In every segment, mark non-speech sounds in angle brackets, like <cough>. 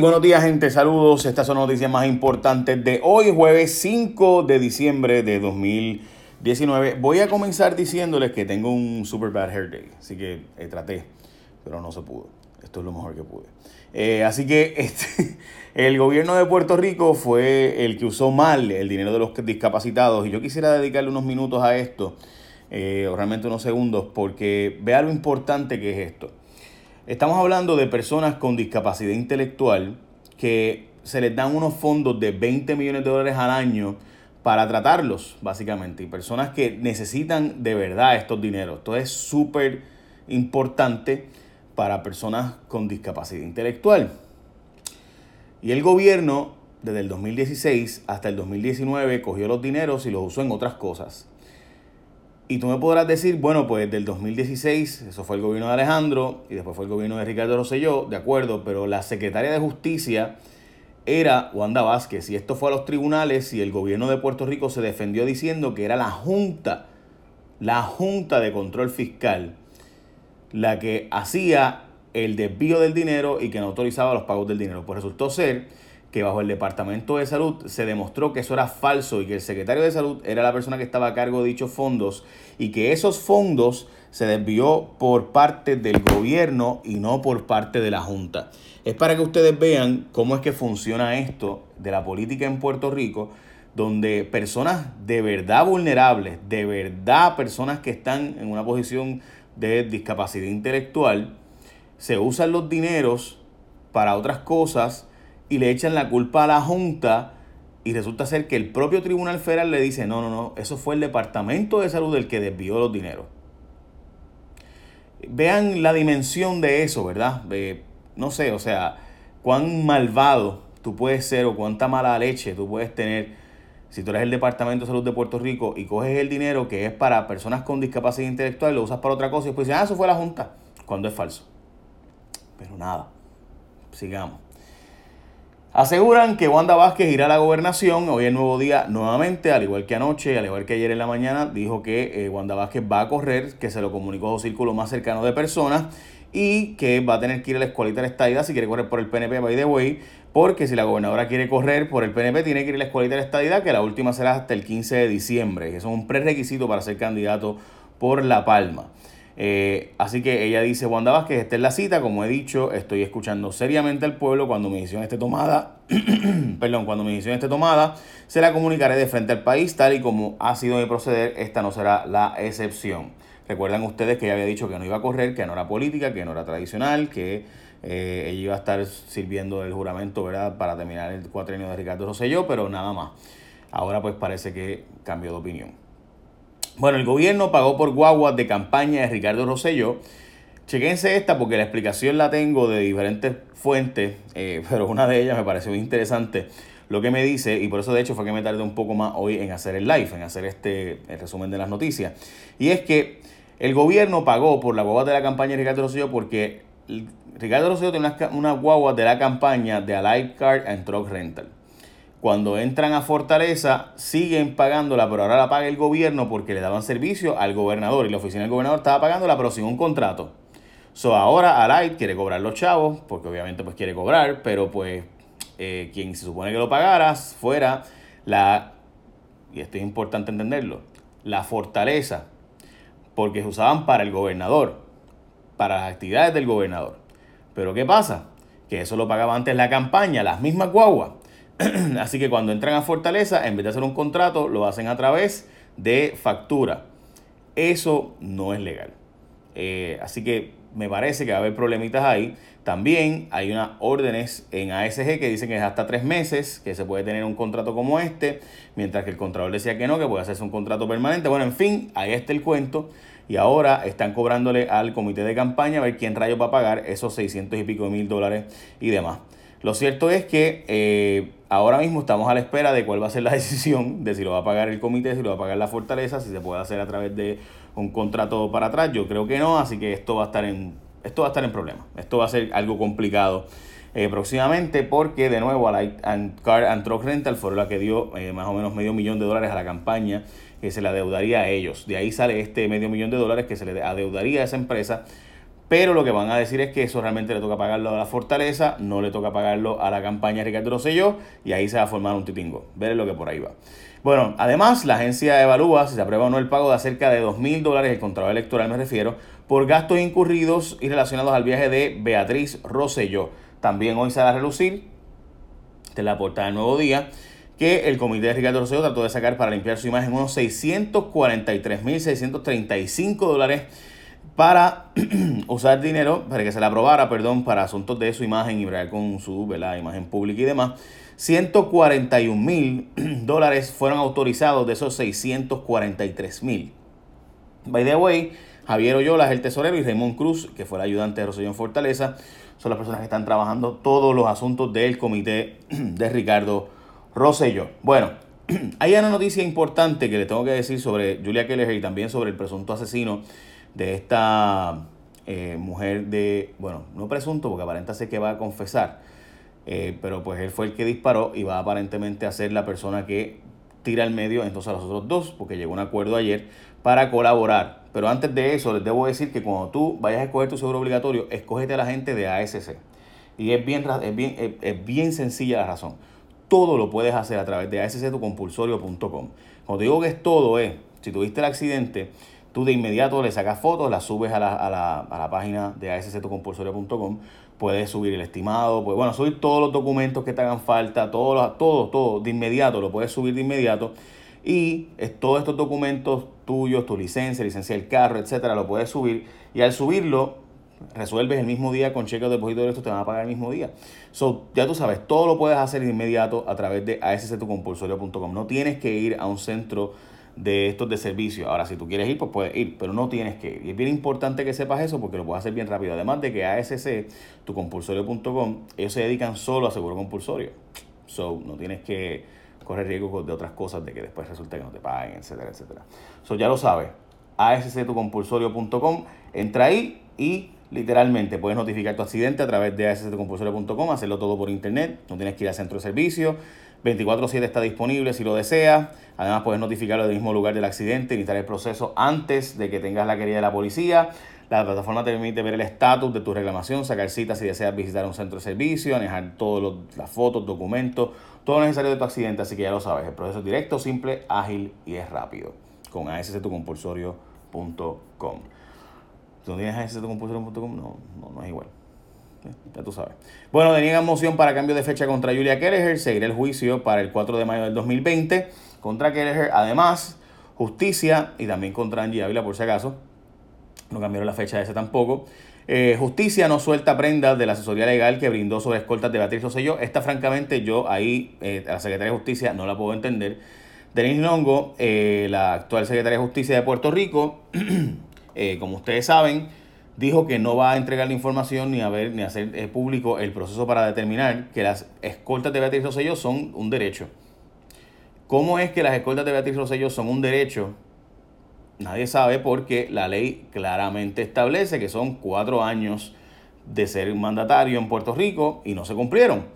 Buenos días gente, saludos. Estas son noticias más importantes de hoy, jueves 5 de diciembre de 2019. Voy a comenzar diciéndoles que tengo un super bad hair day, así que eh, traté, pero no se pudo. Esto es lo mejor que pude. Eh, así que <laughs> este, el gobierno de Puerto Rico fue el que usó mal el dinero de los discapacitados y yo quisiera dedicarle unos minutos a esto, eh, o realmente unos segundos, porque vea lo importante que es esto. Estamos hablando de personas con discapacidad intelectual que se les dan unos fondos de 20 millones de dólares al año para tratarlos, básicamente, y personas que necesitan de verdad estos dineros. Esto es súper importante para personas con discapacidad intelectual. Y el gobierno, desde el 2016 hasta el 2019, cogió los dineros y los usó en otras cosas. Y tú me podrás decir, bueno, pues del 2016, eso fue el gobierno de Alejandro y después fue el gobierno de Ricardo Rosselló, de acuerdo, pero la secretaria de Justicia era Wanda Vázquez y esto fue a los tribunales y el gobierno de Puerto Rico se defendió diciendo que era la Junta, la Junta de Control Fiscal, la que hacía el desvío del dinero y que no autorizaba los pagos del dinero. Pues resultó ser que bajo el Departamento de Salud se demostró que eso era falso y que el secretario de Salud era la persona que estaba a cargo de dichos fondos y que esos fondos se desvió por parte del gobierno y no por parte de la Junta. Es para que ustedes vean cómo es que funciona esto de la política en Puerto Rico, donde personas de verdad vulnerables, de verdad personas que están en una posición de discapacidad intelectual, se usan los dineros para otras cosas y le echan la culpa a la Junta y resulta ser que el propio Tribunal Federal le dice, no, no, no, eso fue el Departamento de Salud el que desvió los dineros. Vean la dimensión de eso, ¿verdad? no sé, o sea, cuán malvado tú puedes ser o cuánta mala leche tú puedes tener si tú eres el Departamento de Salud de Puerto Rico y coges el dinero que es para personas con discapacidad intelectual, lo usas para otra cosa y después dices, ah, eso fue la Junta, cuando es falso. Pero nada, sigamos. Aseguran que Wanda Vázquez irá a la gobernación. Hoy es nuevo día nuevamente, al igual que anoche, al igual que ayer en la mañana, dijo que eh, Wanda Vázquez va a correr, que se lo comunicó a su círculo más cercano de personas y que va a tener que ir a la escuelita de estadía si quiere correr por el PNP, by the way, porque si la gobernadora quiere correr por el PNP, tiene que ir a la escuelita de estadía, que la última será hasta el 15 de diciembre, que es un prerequisito para ser candidato por La Palma. Eh, así que ella dice, Wanda Vázquez, esta es la cita, como he dicho, estoy escuchando seriamente al pueblo cuando mi decisión esté tomada, <clears throat> perdón, cuando mi decisión esté tomada, se la comunicaré de frente al país, tal y como ha sido mi proceder, esta no será la excepción. Recuerdan ustedes que ella había dicho que no iba a correr, que no era política, que no era tradicional, que eh, ella iba a estar sirviendo el juramento, ¿verdad?, para terminar el cuatrienio de Ricardo Rosselló, pero nada más. Ahora pues parece que cambió de opinión. Bueno, el gobierno pagó por guaguas de campaña de Ricardo Rosselló. Chequense esta porque la explicación la tengo de diferentes fuentes, eh, <laughs> pero una de ellas me pareció muy interesante lo que me dice, y por eso de hecho fue que me tardé un poco más hoy en hacer el live, en hacer este el resumen de las noticias. Y es que el gobierno pagó por la guagua de la campaña de Ricardo Rosselló porque Ricardo Rosselló tiene una, guagua de la campaña de Alive Car and Truck Rental. Cuando entran a Fortaleza, siguen pagándola, pero ahora la paga el gobierno porque le daban servicio al gobernador y la oficina del gobernador estaba pagándola, pero sin un contrato. So, ahora Alight quiere cobrar los chavos, porque obviamente pues quiere cobrar, pero pues eh, quien se supone que lo pagara fuera la, y esto es importante entenderlo, la fortaleza, porque se usaban para el gobernador, para las actividades del gobernador. Pero ¿qué pasa? Que eso lo pagaba antes la campaña, las mismas guaguas. <clears throat> Así que cuando entran a Fortaleza, en vez de hacer un contrato, lo hacen a través de factura. Eso no es legal. Eh, así que me parece que va a haber problemitas ahí. También hay unas órdenes en ASG que dicen que es hasta tres meses que se puede tener un contrato como este, mientras que el contralor decía que no, que puede hacerse un contrato permanente. Bueno, en fin, ahí está el cuento. Y ahora están cobrándole al comité de campaña a ver quién rayos va a pagar esos 600 y pico mil dólares y demás. Lo cierto es que eh, ahora mismo estamos a la espera de cuál va a ser la <laughs> decisión de si lo va a pagar el comité, si lo va a pagar la fortaleza, si se puede hacer a través de un contrato para atrás. Yo creo que no, así que esto va a estar en, esto va a estar en problema. Esto va a ser algo complicado eh, próximamente porque de nuevo a Light Car and Truck Rental fue la que dio eh, más o menos medio millón de dólares a la campaña que se le adeudaría a ellos. De ahí sale este medio millón de dólares que se le adeudaría a esa empresa pero lo que van a decir es que eso realmente le toca pagarlo a la Fortaleza, no le toca pagarlo a la campaña Ricardo Rosselló, y ahí se va a formar un titingo. Ver lo que por ahí va. Bueno, además, la agencia evalúa si se aprueba o no el pago de cerca de 2.000 dólares, el contrato electoral me refiero, por gastos incurridos y relacionados al viaje de Beatriz Rosselló. También hoy va a relucir, de la portada del Nuevo Día, que el comité de Ricardo Rosselló trató de sacar para limpiar su imagen unos 643.635 dólares para <clears throat> usar dinero, para que se le aprobara, perdón, para asuntos de su imagen y bregar con su imagen pública y demás. 141 mil dólares fueron autorizados de esos 643 mil. By the way, Javier Oyola el tesorero y Raymond Cruz, que fue el ayudante de Rosellón Fortaleza, son las personas que están trabajando todos los asuntos del comité <clears throat> de Ricardo Rosselló. Bueno, <clears throat> hay una noticia importante que le tengo que decir sobre Julia Keller y también sobre el presunto asesino de esta eh, mujer de, bueno, no presunto porque aparenta ser que va a confesar, eh, pero pues él fue el que disparó y va aparentemente a ser la persona que tira al medio entonces a los otros dos, porque llegó un acuerdo ayer para colaborar. Pero antes de eso, les debo decir que cuando tú vayas a escoger tu seguro obligatorio, escógete a la gente de ASC. Y es bien, es bien, es bien sencilla la razón. Todo lo puedes hacer a través de asctucompulsorio.com. Cuando digo que es todo, es, si tuviste el accidente, tú de inmediato le sacas fotos, las subes a la, a la, a la página de asctucompulsorio.com, puedes subir el estimado, pues bueno, subir todos los documentos que te hagan falta, todo, todo, todo, de inmediato, lo puedes subir de inmediato. Y todos estos documentos tuyos, tu licencia, licencia del carro, etcétera, lo puedes subir. Y al subirlo, resuelves el mismo día con cheque o depósito directo, te van a pagar el mismo día. So, ya tú sabes, todo lo puedes hacer de inmediato a través de asctucompulsorio.com. No tienes que ir a un centro de estos de servicio. Ahora, si tú quieres ir, pues puedes ir, pero no tienes que ir. Y es bien importante que sepas eso porque lo puedes hacer bien rápido. Además de que ASC, tu compulsorio.com, ellos se dedican solo a seguro compulsorio. So, no tienes que correr riesgo de otras cosas, de que después resulte que no te paguen, etcétera, etcétera. So, ya lo sabes. ASCTucompulsorio.com, entra ahí y literalmente puedes notificar tu accidente a través de ASCTucompulsorio.com, hacerlo todo por internet, no tienes que ir al centro de servicio 24/7 está disponible si lo deseas. Además puedes notificarlo del mismo lugar del accidente, iniciar el proceso antes de que tengas la querida de la policía. La plataforma te permite ver el estatus de tu reclamación, sacar citas si deseas visitar un centro de servicio, manejar todas las fotos, documentos, todo lo necesario de tu accidente. Así que ya lo sabes, el proceso es directo, simple, ágil y es rápido. Con asctucompulsorio.com. Si no tienes asctucompulsorio.com, no, no, no es igual. Ya tú sabes. Bueno, deniegan moción para cambio de fecha contra Julia Kelleher. Seguirá el juicio para el 4 de mayo del 2020 contra Kelleher. Además, justicia y también contra Angie Ávila, por si acaso. No cambiaron la fecha de ese tampoco. Eh, justicia no suelta prendas de la asesoría legal que brindó sobre escoltas de Beatriz Rosselló. Esta, francamente, yo ahí, eh, la secretaria de Justicia, no la puedo entender. Denise Longo, eh, la actual secretaria de Justicia de Puerto Rico, <clears throat> como ustedes saben, dijo que no va a entregar la información ni a ver ni hacer eh, público el proceso para determinar que las escoltas de Beatriz Rosselló son un derecho. ¿Cómo es que las escoltas de Beatriz Rosselló son un derecho? Nadie sabe porque la ley claramente establece que son cuatro años de ser mandatario en Puerto Rico y no se cumplieron.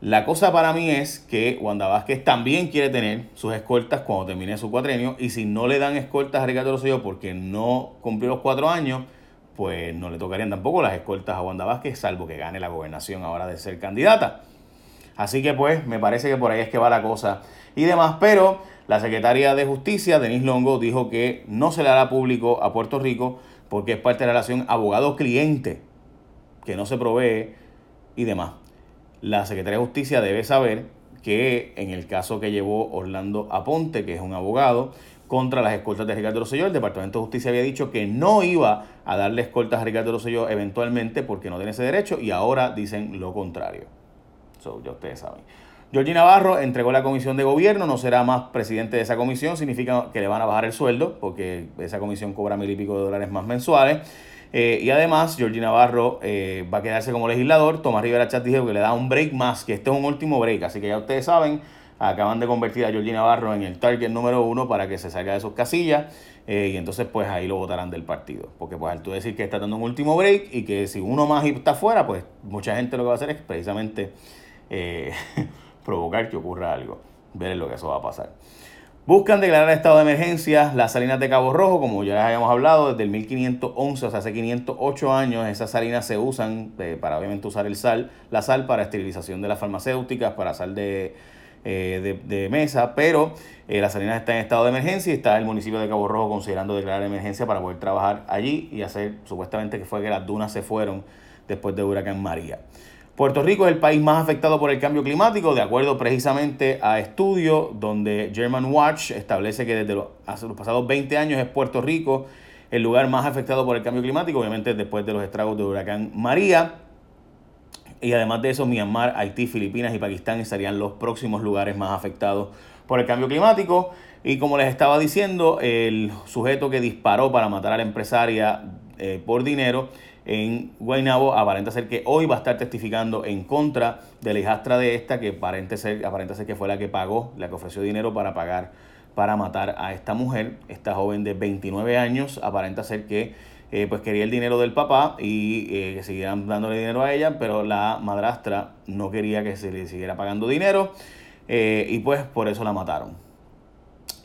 La cosa para mí es que Wanda Vázquez también quiere tener sus escoltas cuando termine su cuatrenio y si no le dan escoltas a Ricardo Rosselló porque no cumplió los cuatro años, pues no le tocarían tampoco las escoltas a Wanda Vázquez, salvo que gane la gobernación ahora de ser candidata. Así que pues me parece que por ahí es que va la cosa y demás, pero la secretaria de Justicia, Denise Longo, dijo que no se le hará público a Puerto Rico porque es parte de la relación abogado-cliente, que no se provee y demás. La secretaria de Justicia debe saber que en el caso que llevó Orlando Aponte, que es un abogado, contra las escoltas de Ricardo Rosselló. El Departamento de Justicia había dicho que no iba a darle escoltas a Ricardo Rosselló eventualmente porque no tiene ese derecho y ahora dicen lo contrario. So, ya ustedes saben. Georgie Navarro entregó la comisión de gobierno, no será más presidente de esa comisión, significa que le van a bajar el sueldo porque esa comisión cobra mil y pico de dólares más mensuales. Eh, y además, Georgie Navarro eh, va a quedarse como legislador. Tomás Rivera Chat dijo que le da un break más, que este es un último break. Así que ya ustedes saben, acaban de convertir a Georgina Navarro en el target número uno para que se salga de sus casillas eh, y entonces pues ahí lo votarán del partido. Porque pues al tú decir que está dando un último break y que si uno más está fuera, pues mucha gente lo que va a hacer es precisamente eh, <laughs> provocar que ocurra algo. Ver lo que eso va a pasar. Buscan declarar estado de emergencia las salinas de Cabo Rojo, como ya les habíamos hablado, desde el 1511, o sea, hace 508 años, esas salinas se usan eh, para obviamente usar el sal, la sal para esterilización de las farmacéuticas, para sal de, eh, de, mesa, pero eh, las salinas están en estado de emergencia y está el municipio de Cabo Rojo considerando declarar emergencia para poder trabajar allí y hacer, supuestamente que fue que las dunas se fueron después de huracán María. Puerto Rico es el país más afectado por el cambio climático, de acuerdo precisamente a estudio donde German Watch establece que desde los, los pasados 20 años es Puerto Rico el lugar más afectado por el cambio climático, obviamente después de los estragos de huracán María. Y además de eso, Myanmar, Haití, Filipinas y Pakistán serían los próximos lugares más afectados por el cambio climático. Y como les estaba diciendo, el sujeto que disparó para matar a la empresaria eh, por dinero en Guaynabo aparenta ser que hoy va a estar testificando en contra de la hijastra de esta que aparenta ser, aparenta ser que fue la que pagó, la que ofreció dinero para pagar, para matar a esta mujer, esta joven de 29 años, aparenta ser que eh, pues quería el dinero del papá y eh, que siguieran dándole dinero a ella, pero la madrastra no quería que se le siguiera pagando dinero eh, y pues por eso la mataron.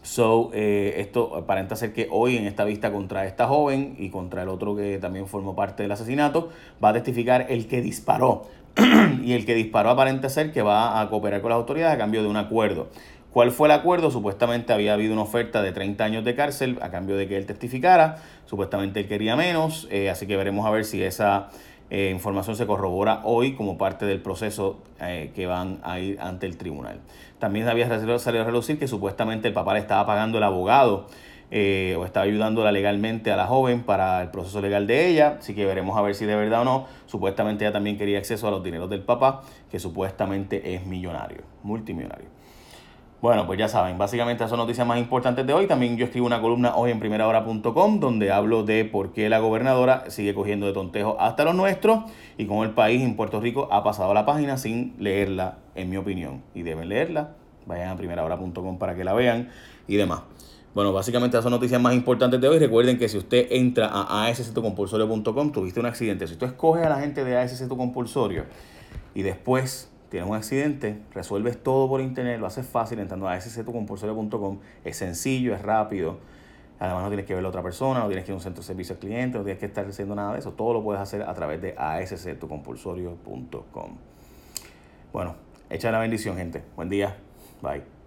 So, esto aparenta ser que hoy en esta vista contra esta joven y contra el otro que también formó parte del asesinato, va a testificar el que disparó. <clears throat> y el que disparó aparenta ser que va a cooperar con las autoridades a cambio de un acuerdo. ¿Cuál fue el acuerdo? Supuestamente había habido una oferta de 30 años de cárcel a cambio de que él testificara. Supuestamente él quería menos, eh, así que veremos a ver si esa eh, información se corrobora hoy como parte del proceso eh, que van a ir ante el tribunal. También había salido a relucir que supuestamente el papá le estaba pagando el abogado o estaba ayudándola legalmente a la joven para el proceso legal de ella, así que veremos a ver si de verdad o no. Supuestamente ella también quería acceso a los dineros del papá, que supuestamente es millonario, multimillonario. Bueno, pues ya saben, básicamente esas son noticias más importantes de hoy. También yo escribo una columna hoy en primerahora.com donde hablo de por qué la gobernadora sigue cogiendo de tontejo hasta los nuestros y cómo el país en Puerto Rico ha pasado la página sin leerla, en mi opinión. Y deben leerla. Vayan a primerahora.com para que la vean y demás. Bueno, básicamente esas son noticias más importantes de hoy. Recuerden que si usted entra a asctocompulsorio.com, tuviste un accidente. Si usted escoge a la gente de ASC Compulsorio y después tienes un accidente, resuelves todo por internet, lo haces fácil entrando a sctucompulsorio.com, es sencillo, es rápido, además no tienes que ver a otra persona, no tienes que ir a un centro de servicio al cliente, no tienes que estar haciendo nada de eso, todo lo puedes hacer a través de asctucompulsorio.com. Bueno, echa la bendición gente, buen día, bye.